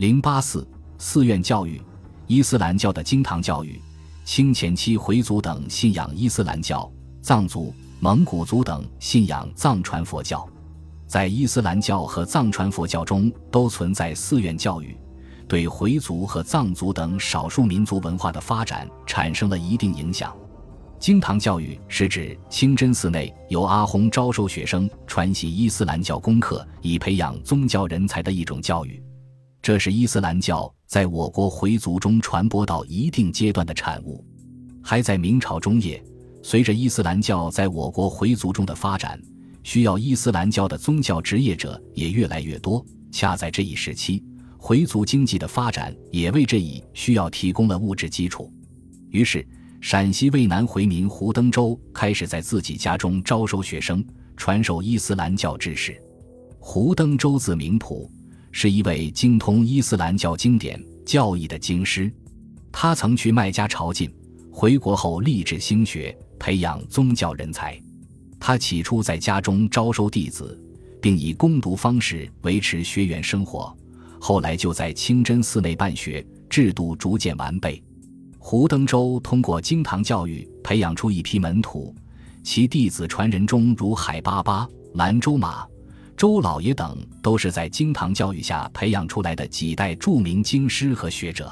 零八四寺院教育，伊斯兰教的经堂教育。清前期回族等信仰伊斯兰教，藏族、蒙古族等信仰藏传佛教。在伊斯兰教和藏传佛教中，都存在寺院教育，对回族和藏族等少数民族文化的发展产生了一定影响。经堂教育是指清真寺内由阿訇招收学生传习伊斯兰教功课，以培养宗教人才的一种教育。这是伊斯兰教在我国回族中传播到一定阶段的产物。还在明朝中叶，随着伊斯兰教在我国回族中的发展，需要伊斯兰教的宗教职业者也越来越多。恰在这一时期，回族经济的发展也为这一需要提供了物质基础。于是。陕西渭南回民胡登州开始在自己家中招收学生，传授伊斯兰教知识。胡登州字明普，是一位精通伊斯兰教经典教义的经师。他曾去麦加朝觐，回国后立志兴学，培养宗教人才。他起初在家中招收弟子，并以攻读方式维持学员生活。后来就在清真寺内办学，制度逐渐完备。胡登州通过经堂教育培养出一批门徒，其弟子传人中如海巴巴、兰州马、周老爷等，都是在经堂教育下培养出来的几代著名经师和学者。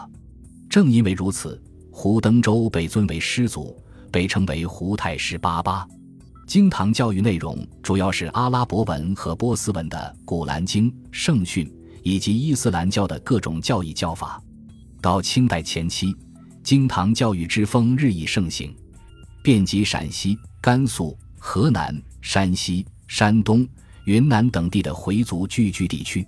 正因为如此，胡登州被尊为师祖，被称为胡太师八八。经堂教育内容主要是阿拉伯文和波斯文的《古兰经》圣训，以及伊斯兰教的各种教义教法。到清代前期。经堂教育之风日益盛行，遍及陕西、甘肃、河南、山西、山东、云南等地的回族聚居地区。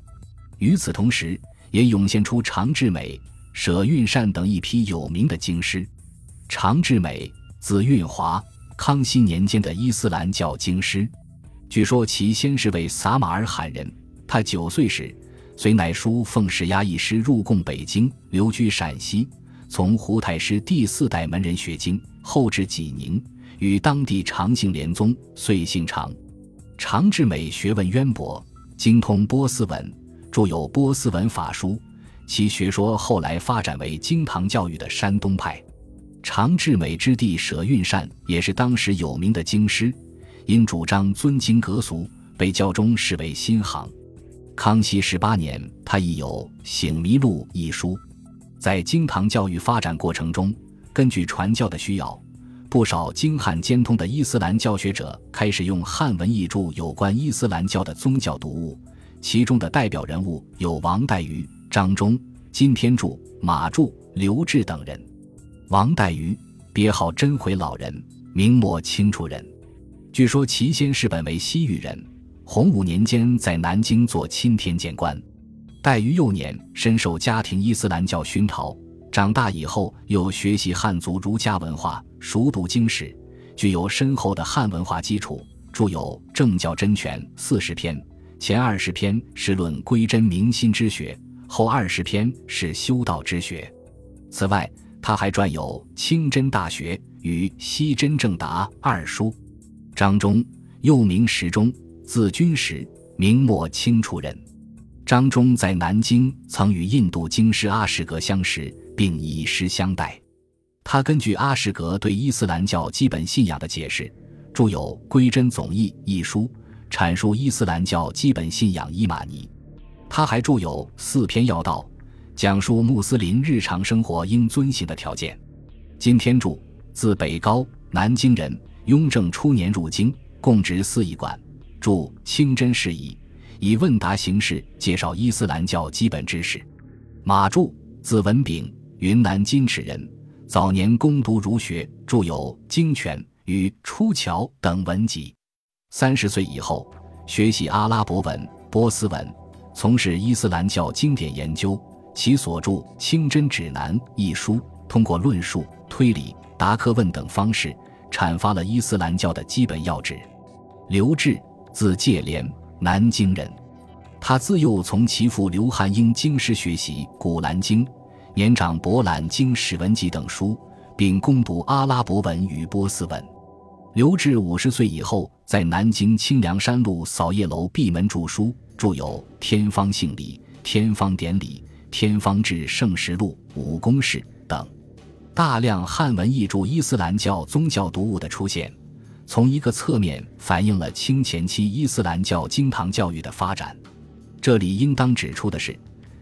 与此同时，也涌现出常志美、舍运善等一批有名的经师。常志美，字运华，康熙年间的伊斯兰教经师。据说其先是为撒马尔罕人。他九岁时，随乃叔奉使押一师入贡北京，留居陕西。从胡太师第四代门人学经，后至济宁，与当地长姓连宗，遂姓常。常志美学问渊博，精通波斯文，著有波斯文法书。其学说后来发展为经堂教育的山东派。常志美之弟舍运善也是当时有名的经师，因主张尊经格俗，被教中视为新行。康熙十八年，他亦有《醒迷录》一书。在经堂教育发展过程中，根据传教的需要，不少经汉兼通的伊斯兰教学者开始用汉文译著有关伊斯兰教的宗教读物。其中的代表人物有王岱瑜、张忠、金天柱、马柱、刘志等人。王岱瑜，别号真回老人，明末清初人。据说其先世本为西域人，洪武年间在南京做钦天监官。待于幼年深受家庭伊斯兰教熏陶，长大以后又学习汉族儒家文化，熟读经史，具有深厚的汉文化基础，著有《政教真诠》四十篇，前二十篇是论归真明心之学，后二十篇是修道之学。此外，他还撰有《清真大学》与《西真正达》二书。张中，又名石中，字君实，明末清初人。张中在南京曾与印度经师阿什格相识，并以师相待。他根据阿什格对伊斯兰教基本信仰的解释，著有《归真总义》一书，阐述伊斯兰教基本信仰伊玛尼。他还著有四篇要道，讲述穆斯林日常生活应遵行的条件。金天柱，字北高，南京人。雍正初年入京，供职司仪馆，著《清真事宜》。以问答形式介绍伊斯兰教基本知识。马柱，字文炳，云南金池人。早年攻读儒学，著有《经全》与《出桥》等文集。三十岁以后，学习阿拉伯文、波斯文，从事伊斯兰教经典研究。其所著《清真指南》一书，通过论述、推理、答课问等方式，阐发了伊斯兰教的基本要旨。刘志，字介廉。南京人，他自幼从其父刘汉英经师学习《古兰经》，年长博览经史文集等书，并攻读阿拉伯文与波斯文。刘志五十岁以后，在南京清凉山路扫叶楼闭门著书，著有《天方性理》《天方典礼》《天方志》《圣实录》《武功史》等，大量汉文译著伊斯兰教宗教读物的出现，从一个侧面反映了清前期伊斯兰教经堂教育的发展。这里应当指出的是，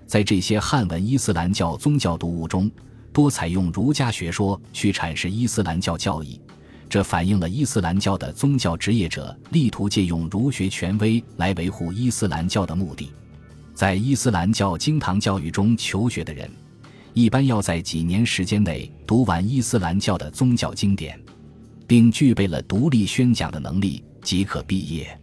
在这些汉文伊斯兰教宗教读物中，多采用儒家学说去阐释伊斯兰教教义。这反映了伊斯兰教的宗教职业者力图借用儒学权威来维护伊斯兰教的目的。在伊斯兰教经堂教育中求学的人，一般要在几年时间内读完伊斯兰教的宗教经典，并具备了独立宣讲的能力即可毕业。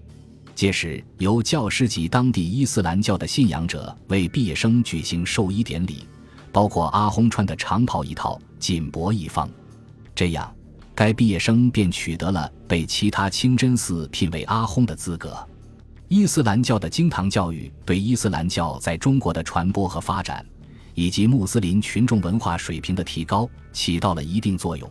届时，由教师级当地伊斯兰教的信仰者为毕业生举行授衣典礼，包括阿訇穿的长袍一套、锦帛一方。这样。该毕业生便取得了被其他清真寺聘为阿訇的资格。伊斯兰教的经堂教育对伊斯兰教在中国的传播和发展，以及穆斯林群众文化水平的提高起到了一定作用。